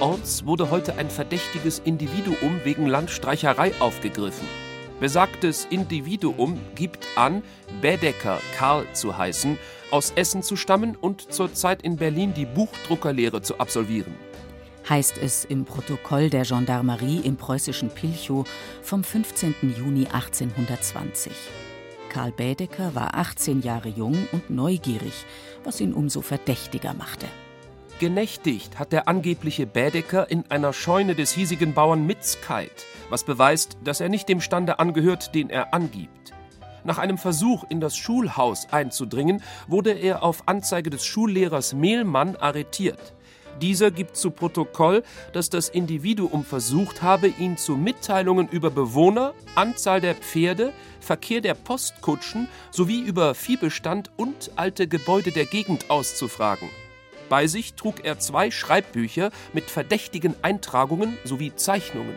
Orts wurde heute ein verdächtiges Individuum wegen Landstreicherei aufgegriffen. Besagtes Individuum gibt an, Bädecker Karl zu heißen, aus Essen zu stammen und zurzeit in Berlin die Buchdruckerlehre zu absolvieren. Heißt es im Protokoll der Gendarmerie im preußischen Pilchow vom 15. Juni 1820. Karl Bädecker war 18 Jahre jung und neugierig, was ihn umso verdächtiger machte. Genächtigt hat der angebliche Bädecker in einer Scheune des hiesigen Bauern Mitzkeit, was beweist, dass er nicht dem Stande angehört, den er angibt. Nach einem Versuch, in das Schulhaus einzudringen, wurde er auf Anzeige des Schullehrers Mehlmann arretiert. Dieser gibt zu Protokoll, dass das Individuum versucht habe, ihn zu Mitteilungen über Bewohner, Anzahl der Pferde, Verkehr der Postkutschen sowie über Viehbestand und alte Gebäude der Gegend auszufragen. Bei sich trug er zwei Schreibbücher mit verdächtigen Eintragungen sowie Zeichnungen.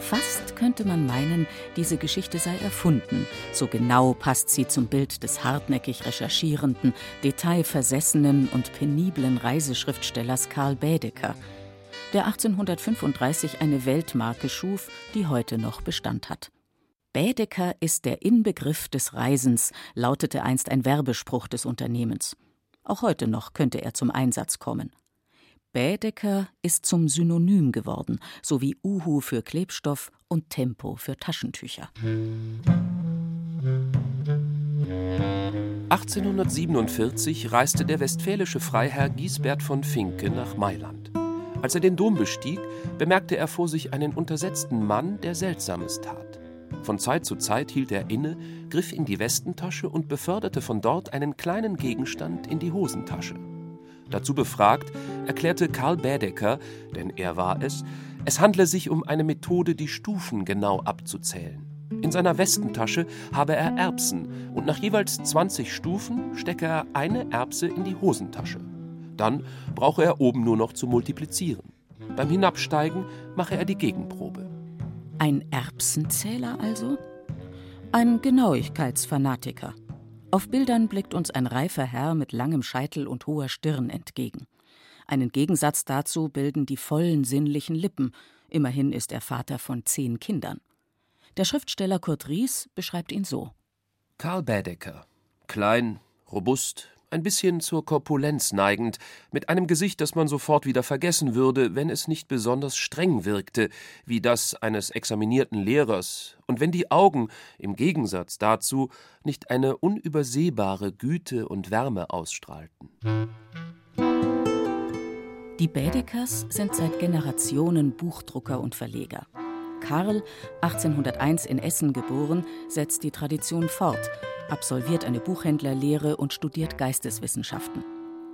Fast könnte man meinen, diese Geschichte sei erfunden. So genau passt sie zum Bild des hartnäckig recherchierenden, detailversessenen und peniblen Reiseschriftstellers Karl Bädeker, der 1835 eine Weltmarke schuf, die heute noch Bestand hat. Bädeker ist der Inbegriff des Reisens, lautete einst ein Werbespruch des Unternehmens. Auch heute noch könnte er zum Einsatz kommen. Bädecker ist zum Synonym geworden, sowie Uhu für Klebstoff und Tempo für Taschentücher. 1847 reiste der westfälische Freiherr Giesbert von Finke nach Mailand. Als er den Dom bestieg, bemerkte er vor sich einen untersetzten Mann, der Seltsames tat. Von Zeit zu Zeit hielt er inne, griff in die Westentasche und beförderte von dort einen kleinen Gegenstand in die Hosentasche. Dazu befragt, erklärte Karl Bädecker, denn er war es, es handle sich um eine Methode, die Stufen genau abzuzählen. In seiner Westentasche habe er Erbsen und nach jeweils 20 Stufen stecke er eine Erbse in die Hosentasche. Dann brauche er oben nur noch zu multiplizieren. Beim Hinabsteigen mache er die Gegenprobe. Ein Erbsenzähler also? Ein Genauigkeitsfanatiker. Auf Bildern blickt uns ein reifer Herr mit langem Scheitel und hoher Stirn entgegen. Einen Gegensatz dazu bilden die vollen sinnlichen Lippen. Immerhin ist er Vater von zehn Kindern. Der Schriftsteller Kurt Ries beschreibt ihn so: Karl Bädecker. Klein, robust, ein bisschen zur Korpulenz neigend, mit einem Gesicht, das man sofort wieder vergessen würde, wenn es nicht besonders streng wirkte, wie das eines examinierten Lehrers, und wenn die Augen, im Gegensatz dazu, nicht eine unübersehbare Güte und Wärme ausstrahlten. Die Bädekers sind seit Generationen Buchdrucker und Verleger. Karl, 1801 in Essen geboren, setzt die Tradition fort – absolviert eine Buchhändlerlehre und studiert Geisteswissenschaften.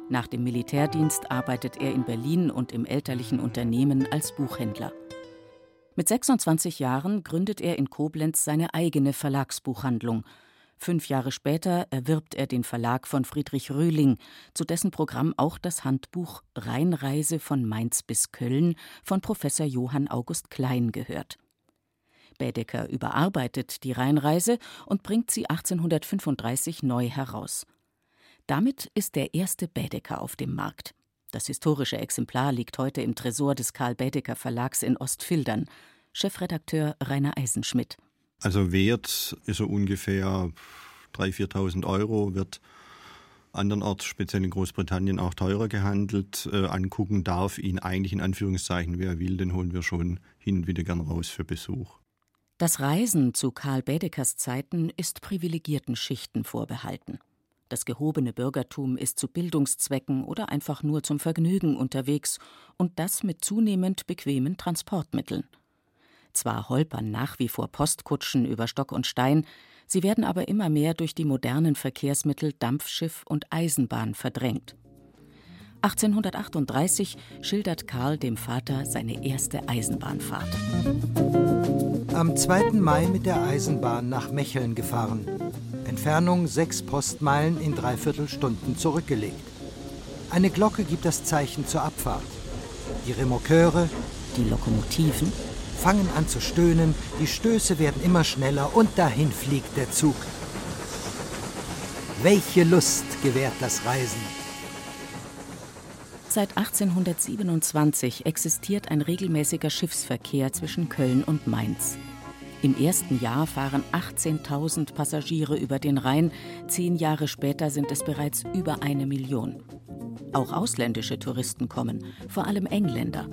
Nach dem Militärdienst arbeitet er in Berlin und im elterlichen Unternehmen als Buchhändler. Mit 26 Jahren gründet er in Koblenz seine eigene Verlagsbuchhandlung. Fünf Jahre später erwirbt er den Verlag von Friedrich Röhling, zu dessen Programm auch das Handbuch Rheinreise von Mainz bis Köln von Professor Johann August Klein gehört. Bädecker überarbeitet die Rheinreise und bringt sie 1835 neu heraus. Damit ist der erste Bädecker auf dem Markt. Das historische Exemplar liegt heute im Tresor des Karl Bädecker Verlags in Ostfildern. Chefredakteur Rainer Eisenschmidt. Also Wert ist so ungefähr 3.000, 4.000 Euro, wird andernorts, speziell in Großbritannien, auch teurer gehandelt. Äh, angucken darf ihn eigentlich in Anführungszeichen, wer will, den holen wir schon hin und wieder gern raus für Besuch. Das Reisen zu Karl Bädekers Zeiten ist privilegierten Schichten vorbehalten. Das gehobene Bürgertum ist zu Bildungszwecken oder einfach nur zum Vergnügen unterwegs und das mit zunehmend bequemen Transportmitteln. Zwar holpern nach wie vor Postkutschen über Stock und Stein, sie werden aber immer mehr durch die modernen Verkehrsmittel Dampfschiff und Eisenbahn verdrängt. 1838 schildert Karl dem Vater seine erste Eisenbahnfahrt. Am 2. Mai mit der Eisenbahn nach Mecheln gefahren. Entfernung sechs Postmeilen in dreiviertel Stunden zurückgelegt. Eine Glocke gibt das Zeichen zur Abfahrt. Die Remorqueure, die Lokomotiven, fangen an zu stöhnen, die Stöße werden immer schneller und dahin fliegt der Zug. Welche Lust gewährt das Reisen! Seit 1827 existiert ein regelmäßiger Schiffsverkehr zwischen Köln und Mainz. Im ersten Jahr fahren 18.000 Passagiere über den Rhein, zehn Jahre später sind es bereits über eine Million. Auch ausländische Touristen kommen, vor allem Engländer.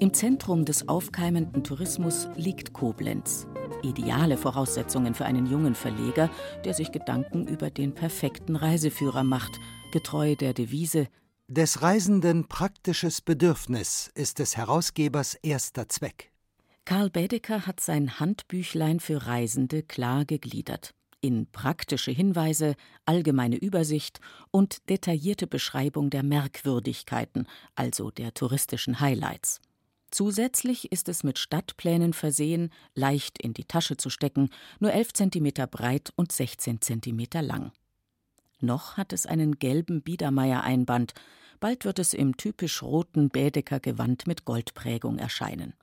Im Zentrum des aufkeimenden Tourismus liegt Koblenz. Ideale Voraussetzungen für einen jungen Verleger, der sich Gedanken über den perfekten Reiseführer macht, getreu der Devise Des Reisenden praktisches Bedürfnis ist des Herausgebers erster Zweck. Karl Bädecker hat sein Handbüchlein für Reisende klar gegliedert in praktische Hinweise, allgemeine Übersicht und detaillierte Beschreibung der Merkwürdigkeiten, also der touristischen Highlights. Zusätzlich ist es mit Stadtplänen versehen, leicht in die Tasche zu stecken, nur 11 cm breit und 16 cm lang. Noch hat es einen gelben Biedermeier-Einband, bald wird es im typisch roten Bädecker Gewand mit Goldprägung erscheinen.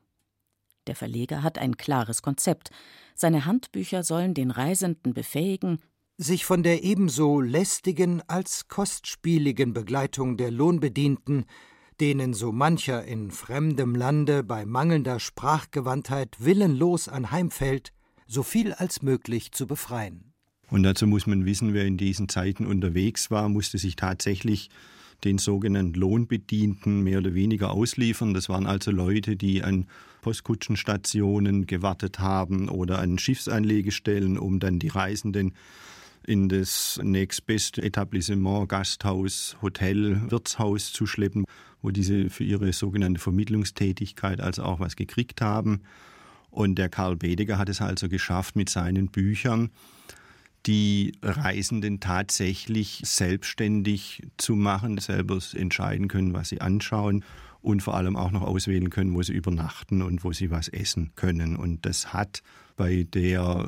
Der Verleger hat ein klares Konzept. Seine Handbücher sollen den Reisenden befähigen, sich von der ebenso lästigen als kostspieligen Begleitung der Lohnbedienten, denen so mancher in fremdem Lande bei mangelnder Sprachgewandtheit willenlos anheimfällt, so viel als möglich zu befreien. Und dazu muss man wissen, wer in diesen Zeiten unterwegs war, musste sich tatsächlich den sogenannten Lohnbedienten mehr oder weniger ausliefern. Das waren also Leute, die an Postkutschenstationen gewartet haben oder an Schiffsanlegestellen, um dann die Reisenden in das nächstbeste Etablissement, Gasthaus, Hotel, Wirtshaus zu schleppen, wo diese für ihre sogenannte Vermittlungstätigkeit also auch was gekriegt haben. Und der Karl Bedecker hat es also geschafft, mit seinen Büchern die Reisenden tatsächlich selbstständig zu machen, selber entscheiden können, was sie anschauen und vor allem auch noch auswählen können, wo sie übernachten und wo sie was essen können. Und das hat bei der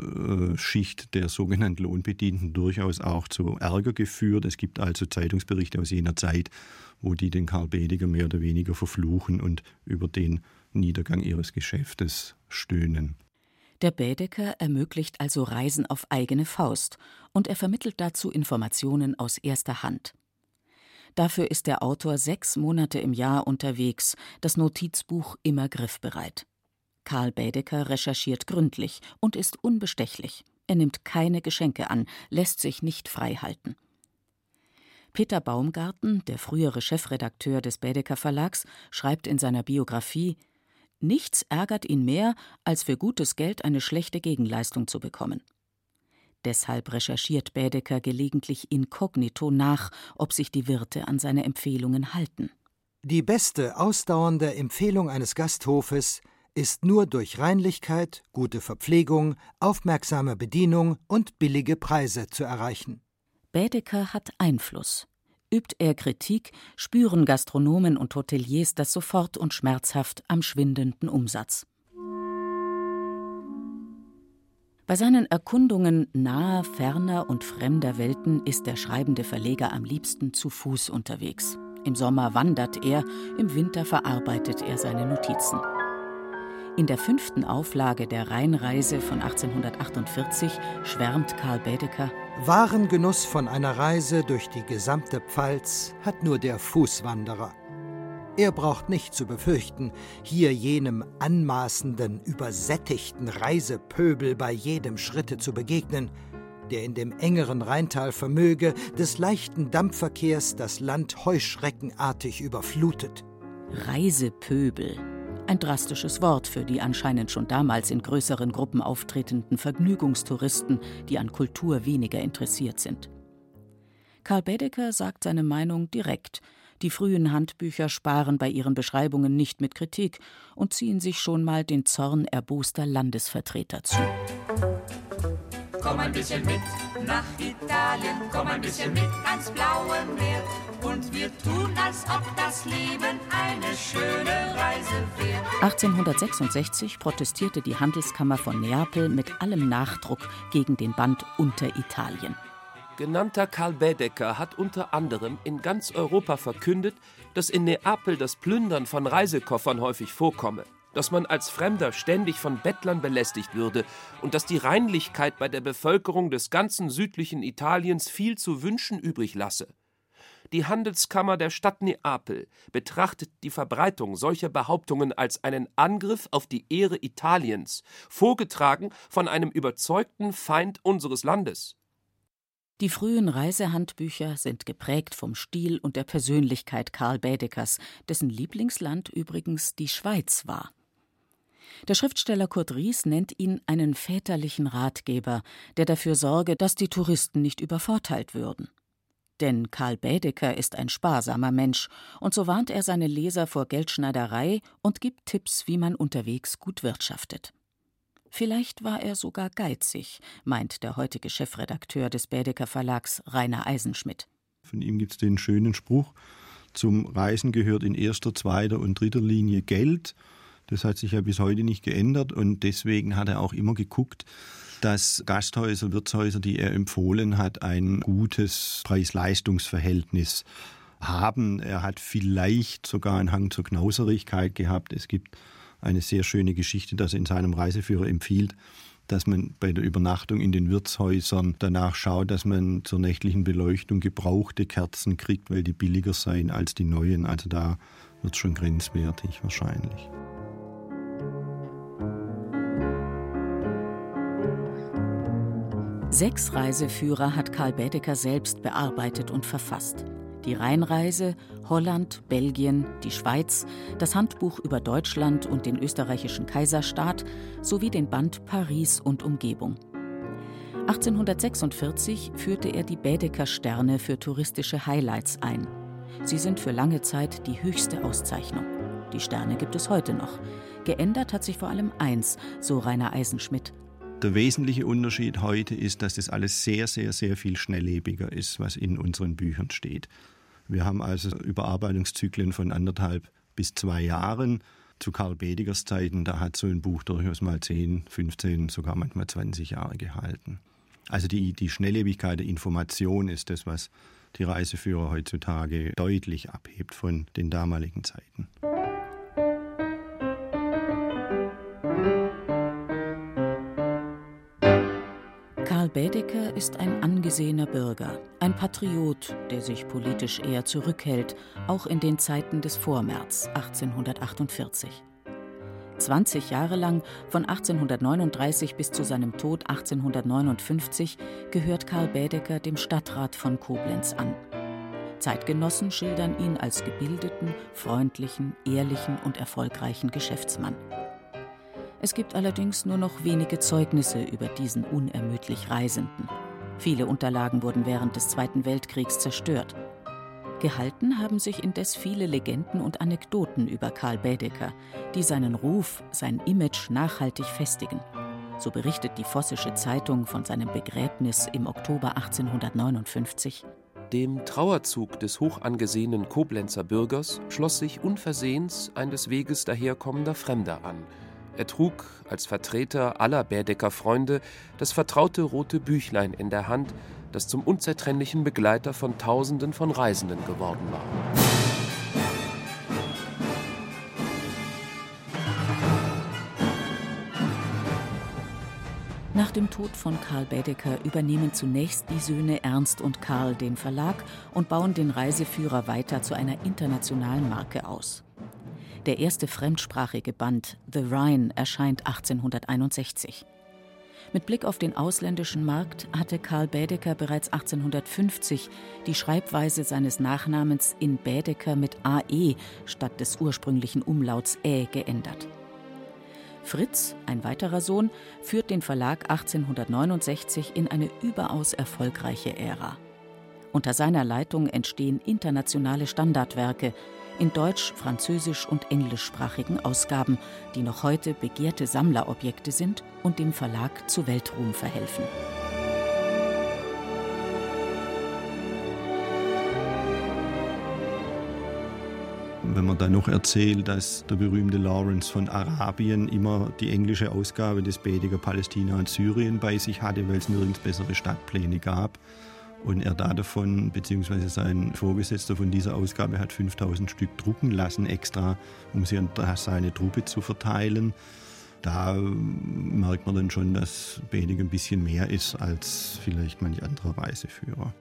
äh, Schicht der sogenannten Lohnbedienten durchaus auch zu Ärger geführt. Es gibt also Zeitungsberichte aus jener Zeit, wo die den Karl Bediger mehr oder weniger verfluchen und über den Niedergang ihres Geschäftes stöhnen. Der Bädecker ermöglicht also Reisen auf eigene Faust und er vermittelt dazu Informationen aus erster Hand. Dafür ist der Autor sechs Monate im Jahr unterwegs, das Notizbuch immer griffbereit. Karl Bädecker recherchiert gründlich und ist unbestechlich. Er nimmt keine Geschenke an, lässt sich nicht frei halten. Peter Baumgarten, der frühere Chefredakteur des Bädecker Verlags, schreibt in seiner Biografie Nichts ärgert ihn mehr, als für gutes Geld eine schlechte Gegenleistung zu bekommen. Deshalb recherchiert Bädecker gelegentlich inkognito nach, ob sich die Wirte an seine Empfehlungen halten. Die beste ausdauernde Empfehlung eines Gasthofes ist nur durch Reinlichkeit, gute Verpflegung, aufmerksame Bedienung und billige Preise zu erreichen. Bädecker hat Einfluss. Übt er Kritik, spüren Gastronomen und Hoteliers das sofort und schmerzhaft am schwindenden Umsatz. Bei seinen Erkundungen naher, ferner und fremder Welten ist der schreibende Verleger am liebsten zu Fuß unterwegs. Im Sommer wandert er, im Winter verarbeitet er seine Notizen. In der fünften Auflage der Rheinreise von 1848 schwärmt Karl Bädecker Wahren Genuss von einer Reise durch die gesamte Pfalz hat nur der Fußwanderer. Er braucht nicht zu befürchten, hier jenem anmaßenden, übersättigten Reisepöbel bei jedem Schritte zu begegnen, der in dem engeren Rheintal vermöge, des leichten Dampfverkehrs das Land heuschreckenartig überflutet. Reisepöbel ein drastisches Wort für die anscheinend schon damals in größeren Gruppen auftretenden Vergnügungstouristen, die an Kultur weniger interessiert sind. Karl Bedecker sagt seine Meinung direkt. Die frühen Handbücher sparen bei ihren Beschreibungen nicht mit Kritik und ziehen sich schon mal den Zorn erboster Landesvertreter zu. komm ein bisschen mit nach Italien, komm ein bisschen mit ans blaue Meer. Und wir tun, als ob das Leben eine schöne Reise wäre. 1866 protestierte die Handelskammer von Neapel mit allem Nachdruck gegen den Band Unter Italien. Genannter Karl Baedeker hat unter anderem in ganz Europa verkündet, dass in Neapel das Plündern von Reisekoffern häufig vorkomme, dass man als Fremder ständig von Bettlern belästigt würde und dass die Reinlichkeit bei der Bevölkerung des ganzen südlichen Italiens viel zu wünschen übrig lasse. Die Handelskammer der Stadt Neapel betrachtet die Verbreitung solcher Behauptungen als einen Angriff auf die Ehre Italiens, vorgetragen von einem überzeugten Feind unseres Landes. Die frühen Reisehandbücher sind geprägt vom Stil und der Persönlichkeit Karl Baedekers, dessen Lieblingsland übrigens die Schweiz war. Der Schriftsteller Kurt Ries nennt ihn einen väterlichen Ratgeber, der dafür sorge, dass die Touristen nicht übervorteilt würden. Denn Karl Baedeker ist ein sparsamer Mensch, und so warnt er seine Leser vor Geldschneiderei und gibt Tipps, wie man unterwegs gut wirtschaftet. Vielleicht war er sogar geizig, meint der heutige Chefredakteur des Bädeker Verlags Rainer Eisenschmidt. Von ihm gibt es den schönen Spruch: Zum Reisen gehört in erster, zweiter und dritter Linie Geld. Das hat sich ja bis heute nicht geändert und deswegen hat er auch immer geguckt, dass Gasthäuser, Wirtshäuser, die er empfohlen hat, ein gutes Preis-Leistungs-Verhältnis haben. Er hat vielleicht sogar einen Hang zur Knauserigkeit gehabt. Es gibt eine sehr schöne Geschichte, dass er in seinem Reiseführer empfiehlt, dass man bei der Übernachtung in den Wirtshäusern danach schaut, dass man zur nächtlichen Beleuchtung gebrauchte Kerzen kriegt, weil die billiger seien als die neuen. Also da wird es schon grenzwertig wahrscheinlich. Sechs Reiseführer hat Karl Baedeker selbst bearbeitet und verfasst die Rheinreise, Holland, Belgien, die Schweiz, das Handbuch über Deutschland und den österreichischen Kaiserstaat sowie den Band Paris und Umgebung. 1846 führte er die Baedeker Sterne für touristische Highlights ein. Sie sind für lange Zeit die höchste Auszeichnung. Die Sterne gibt es heute noch. Geändert hat sich vor allem eins, so Rainer Eisenschmidt. Der wesentliche Unterschied heute ist, dass das alles sehr, sehr, sehr viel schnelllebiger ist, was in unseren Büchern steht. Wir haben also Überarbeitungszyklen von anderthalb bis zwei Jahren. Zu Karl Bedigers Zeiten, da hat so ein Buch durchaus mal 10, 15, sogar manchmal 20 Jahre gehalten. Also die, die Schnelllebigkeit der Information ist das, was die Reiseführer heutzutage deutlich abhebt von den damaligen Zeiten. Karl Baedeker ist ein angesehener Bürger, ein Patriot, der sich politisch eher zurückhält, auch in den Zeiten des Vormärz 1848. 20 Jahre lang, von 1839 bis zu seinem Tod 1859, gehört Karl Baedeker dem Stadtrat von Koblenz an. Zeitgenossen schildern ihn als gebildeten, freundlichen, ehrlichen und erfolgreichen Geschäftsmann. Es gibt allerdings nur noch wenige Zeugnisse über diesen unermüdlich Reisenden. Viele Unterlagen wurden während des Zweiten Weltkriegs zerstört. Gehalten haben sich indes viele Legenden und Anekdoten über Karl Baedeker, die seinen Ruf, sein Image nachhaltig festigen. So berichtet die Vossische Zeitung von seinem Begräbnis im Oktober 1859. Dem Trauerzug des hochangesehenen Koblenzer Bürgers schloss sich unversehens ein des Weges daherkommender Fremder an – er trug als Vertreter aller Bärdecker Freunde das vertraute rote Büchlein in der Hand, das zum unzertrennlichen Begleiter von Tausenden von Reisenden geworden war. Nach dem Tod von Karl Baedeker übernehmen zunächst die Söhne Ernst und Karl den Verlag und bauen den Reiseführer weiter zu einer internationalen Marke aus. Der erste fremdsprachige Band The Rhine erscheint 1861. Mit Blick auf den ausländischen Markt hatte Karl Bädeker bereits 1850 die Schreibweise seines Nachnamens in Bädeker mit AE statt des ursprünglichen Umlauts Ä geändert. Fritz, ein weiterer Sohn, führt den Verlag 1869 in eine überaus erfolgreiche Ära. Unter seiner Leitung entstehen internationale Standardwerke, in deutsch-, französisch- und englischsprachigen Ausgaben, die noch heute begehrte Sammlerobjekte sind und dem Verlag zu Weltruhm verhelfen. Wenn man dann noch erzählt, dass der berühmte Lawrence von Arabien immer die englische Ausgabe des Bediger Palästina und Syrien bei sich hatte, weil es nirgends bessere Stadtpläne gab, und er da davon, beziehungsweise sein Vorgesetzter von dieser Ausgabe hat 5000 Stück drucken lassen extra, um sie an seine Truppe zu verteilen. Da merkt man dann schon, dass Bedig ein bisschen mehr ist als vielleicht manch anderer Reiseführer.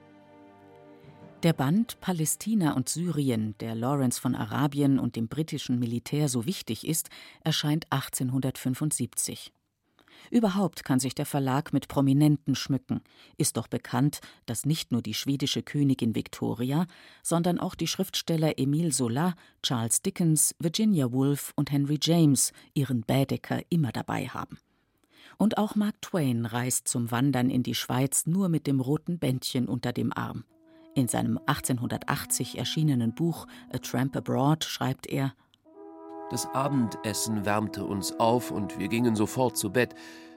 Der Band Palästina und Syrien, der Lawrence von Arabien und dem britischen Militär so wichtig ist, erscheint 1875. Überhaupt kann sich der Verlag mit Prominenten schmücken. Ist doch bekannt, dass nicht nur die schwedische Königin Victoria, sondern auch die Schriftsteller Emile Zola, Charles Dickens, Virginia Woolf und Henry James ihren Baedeker immer dabei haben. Und auch Mark Twain reist zum Wandern in die Schweiz nur mit dem roten Bändchen unter dem Arm. In seinem 1880 erschienenen Buch A Tramp Abroad schreibt er Das Abendessen wärmte uns auf und wir gingen sofort zu Bett.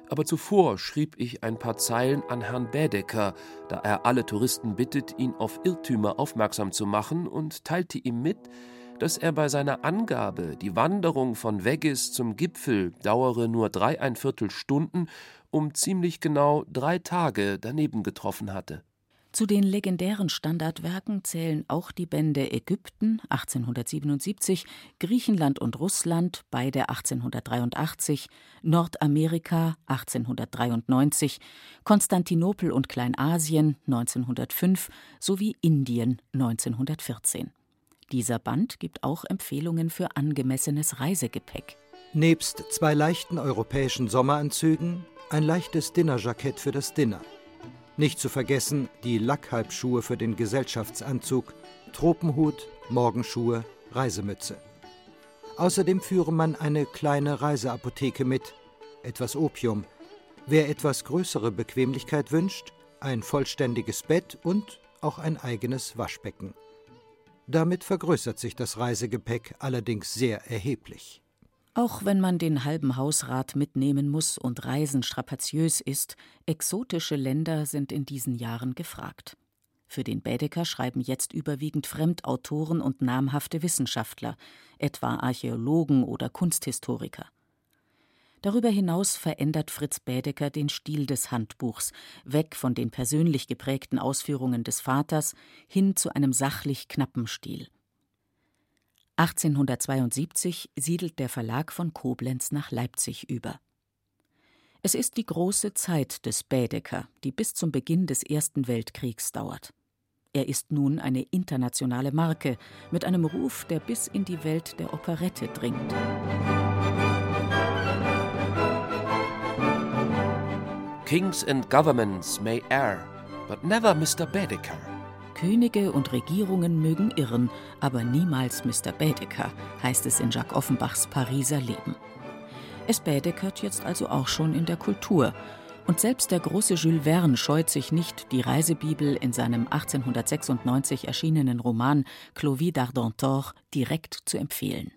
Aber zuvor schrieb ich ein paar Zeilen an Herrn Bädecker, da er alle Touristen bittet, ihn auf Irrtümer aufmerksam zu machen, und teilte ihm mit, dass er bei seiner Angabe, die Wanderung von Weggis zum Gipfel dauere nur dreieinviertel Stunden, um ziemlich genau drei Tage daneben getroffen hatte. Zu den legendären Standardwerken zählen auch die Bände Ägypten 1877, Griechenland und Russland beide 1883, Nordamerika 1893, Konstantinopel und Kleinasien 1905 sowie Indien 1914. Dieser Band gibt auch Empfehlungen für angemessenes Reisegepäck. Nebst zwei leichten europäischen Sommeranzügen ein leichtes Dinnerjackett für das Dinner. Nicht zu vergessen die Lackhalbschuhe für den Gesellschaftsanzug, Tropenhut, Morgenschuhe, Reisemütze. Außerdem führe man eine kleine Reiseapotheke mit, etwas Opium. Wer etwas größere Bequemlichkeit wünscht, ein vollständiges Bett und auch ein eigenes Waschbecken. Damit vergrößert sich das Reisegepäck allerdings sehr erheblich. Auch wenn man den halben Hausrat mitnehmen muss und Reisen strapaziös ist, exotische Länder sind in diesen Jahren gefragt. Für den Bädeker schreiben jetzt überwiegend Fremdautoren und namhafte Wissenschaftler, etwa Archäologen oder Kunsthistoriker. Darüber hinaus verändert Fritz Bädeker den Stil des Handbuchs, weg von den persönlich geprägten Ausführungen des Vaters hin zu einem sachlich knappen Stil. 1872 siedelt der Verlag von Koblenz nach Leipzig über. Es ist die große Zeit des Bädeker, die bis zum Beginn des Ersten Weltkriegs dauert. Er ist nun eine internationale Marke mit einem Ruf, der bis in die Welt der Operette dringt. Kings and governments may err, but never Mr. Baedeker. Könige und Regierungen mögen irren, aber niemals Mr. Baedeker, heißt es in Jacques Offenbachs Pariser Leben. Es Baedekert jetzt also auch schon in der Kultur. Und selbst der große Jules Verne scheut sich nicht, die Reisebibel in seinem 1896 erschienenen Roman Clovis d'Ardentor direkt zu empfehlen.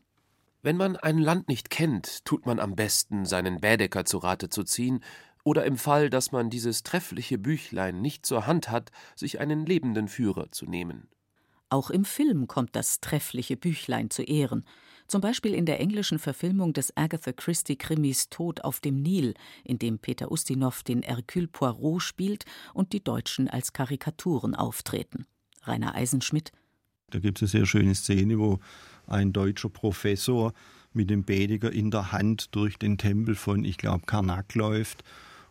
Wenn man ein Land nicht kennt, tut man am besten, seinen Bädeker zu Rate zu ziehen oder im Fall, dass man dieses treffliche Büchlein nicht zur Hand hat, sich einen lebenden Führer zu nehmen. Auch im Film kommt das treffliche Büchlein zu Ehren. Zum Beispiel in der englischen Verfilmung des Agatha Christie-Krimis Tod auf dem Nil, in dem Peter Ustinov den Hercule Poirot spielt und die Deutschen als Karikaturen auftreten. Rainer Eisenschmidt. Da gibt es eine sehr schöne Szene, wo ein deutscher Professor mit dem Bediger in der Hand durch den Tempel von, ich glaube, Karnak läuft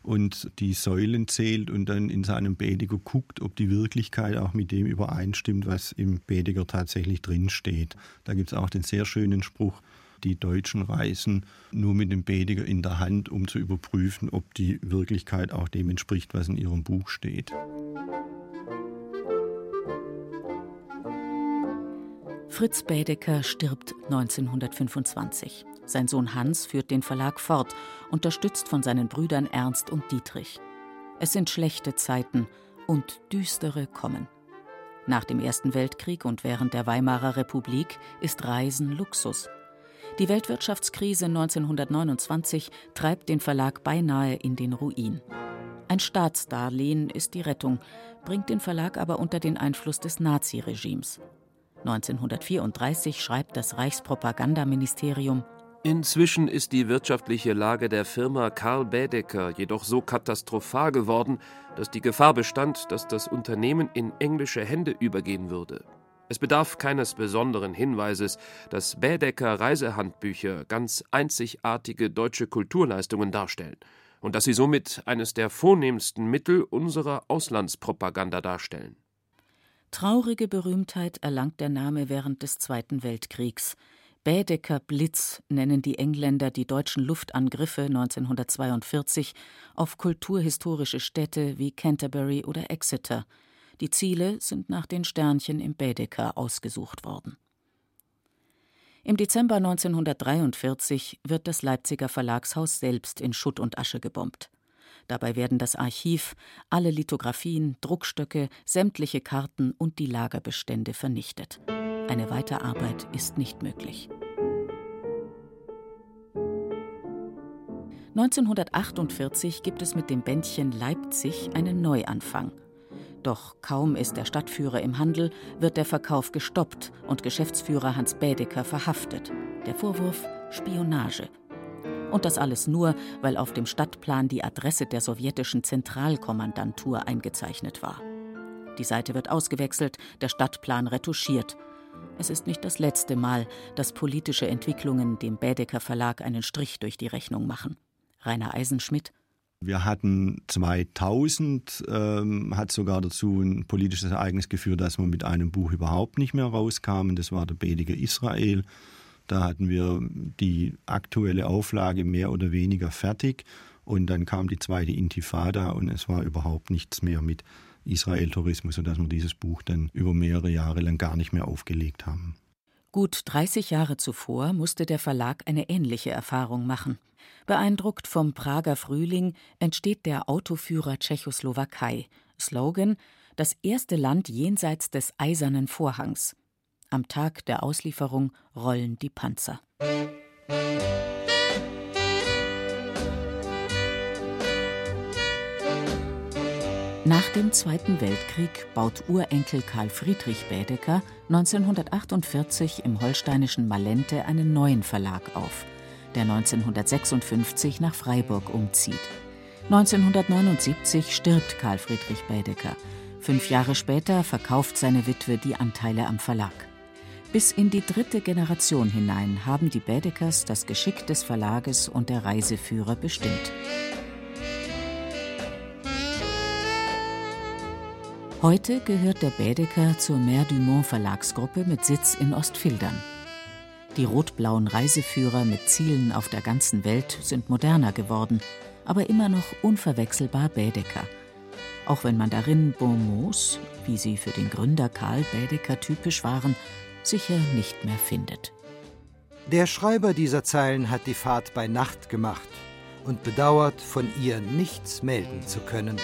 und die Säulen zählt und dann in seinem Bediger guckt, ob die Wirklichkeit auch mit dem übereinstimmt, was im Bediger tatsächlich drinsteht. Da gibt es auch den sehr schönen Spruch, die Deutschen reisen nur mit dem Bediger in der Hand, um zu überprüfen, ob die Wirklichkeit auch dem entspricht, was in ihrem Buch steht. Fritz Bädecker stirbt 1925. Sein Sohn Hans führt den Verlag fort, unterstützt von seinen Brüdern Ernst und Dietrich. Es sind schlechte Zeiten und düstere kommen. Nach dem Ersten Weltkrieg und während der Weimarer Republik ist Reisen Luxus. Die Weltwirtschaftskrise 1929 treibt den Verlag beinahe in den Ruin. Ein Staatsdarlehen ist die Rettung, bringt den Verlag aber unter den Einfluss des Naziregimes. 1934 schreibt das Reichspropagandaministerium Inzwischen ist die wirtschaftliche Lage der Firma Karl Bädecker jedoch so katastrophal geworden, dass die Gefahr bestand, dass das Unternehmen in englische Hände übergehen würde. Es bedarf keines besonderen Hinweises, dass Bädecker Reisehandbücher ganz einzigartige deutsche Kulturleistungen darstellen und dass sie somit eines der vornehmsten Mittel unserer Auslandspropaganda darstellen. Traurige Berühmtheit erlangt der Name während des Zweiten Weltkriegs. Bädecker Blitz nennen die Engländer die deutschen Luftangriffe 1942 auf kulturhistorische Städte wie Canterbury oder Exeter. Die Ziele sind nach den Sternchen im Bädecker ausgesucht worden. Im Dezember 1943 wird das Leipziger Verlagshaus selbst in Schutt und Asche gebombt. Dabei werden das Archiv, alle Lithografien, Druckstöcke, sämtliche Karten und die Lagerbestände vernichtet. Eine Weiterarbeit ist nicht möglich. 1948 gibt es mit dem Bändchen Leipzig einen Neuanfang. Doch kaum ist der Stadtführer im Handel, wird der Verkauf gestoppt und Geschäftsführer Hans Bädeker verhaftet. Der Vorwurf Spionage. Und das alles nur, weil auf dem Stadtplan die Adresse der sowjetischen Zentralkommandantur eingezeichnet war. Die Seite wird ausgewechselt, der Stadtplan retuschiert es ist nicht das letzte Mal, dass politische Entwicklungen dem Bädecker Verlag einen Strich durch die Rechnung machen. Rainer Eisenschmidt. Wir hatten 2000, ähm, hat sogar dazu ein politisches Ereignis geführt, dass wir mit einem Buch überhaupt nicht mehr rauskamen. Das war der Bediger Israel. Da hatten wir die aktuelle Auflage mehr oder weniger fertig. Und dann kam die zweite Intifada und es war überhaupt nichts mehr mit Israel-Tourismus, sodass wir dieses Buch dann über mehrere Jahre lang gar nicht mehr aufgelegt haben. Gut 30 Jahre zuvor musste der Verlag eine ähnliche Erfahrung machen. Beeindruckt vom Prager Frühling entsteht der Autoführer Tschechoslowakei. Slogan: Das erste Land jenseits des eisernen Vorhangs. Am Tag der Auslieferung rollen die Panzer. Nach dem Zweiten Weltkrieg baut Urenkel Karl Friedrich Bädecker 1948 im holsteinischen Malente einen neuen Verlag auf, der 1956 nach Freiburg umzieht. 1979 stirbt Karl Friedrich Bädecker. Fünf Jahre später verkauft seine Witwe die Anteile am Verlag. Bis in die dritte Generation hinein haben die Bädekers das Geschick des Verlages und der Reiseführer bestimmt. Heute gehört der Bädeker zur Mer du Mont Verlagsgruppe mit Sitz in Ostfildern. Die rot-blauen Reiseführer mit Zielen auf der ganzen Welt sind moderner geworden, aber immer noch unverwechselbar Bädeker. Auch wenn man darin Bonmots, wie sie für den Gründer Karl Bädeker typisch waren, sicher nicht mehr findet. Der Schreiber dieser Zeilen hat die Fahrt bei Nacht gemacht und bedauert, von ihr nichts melden zu können.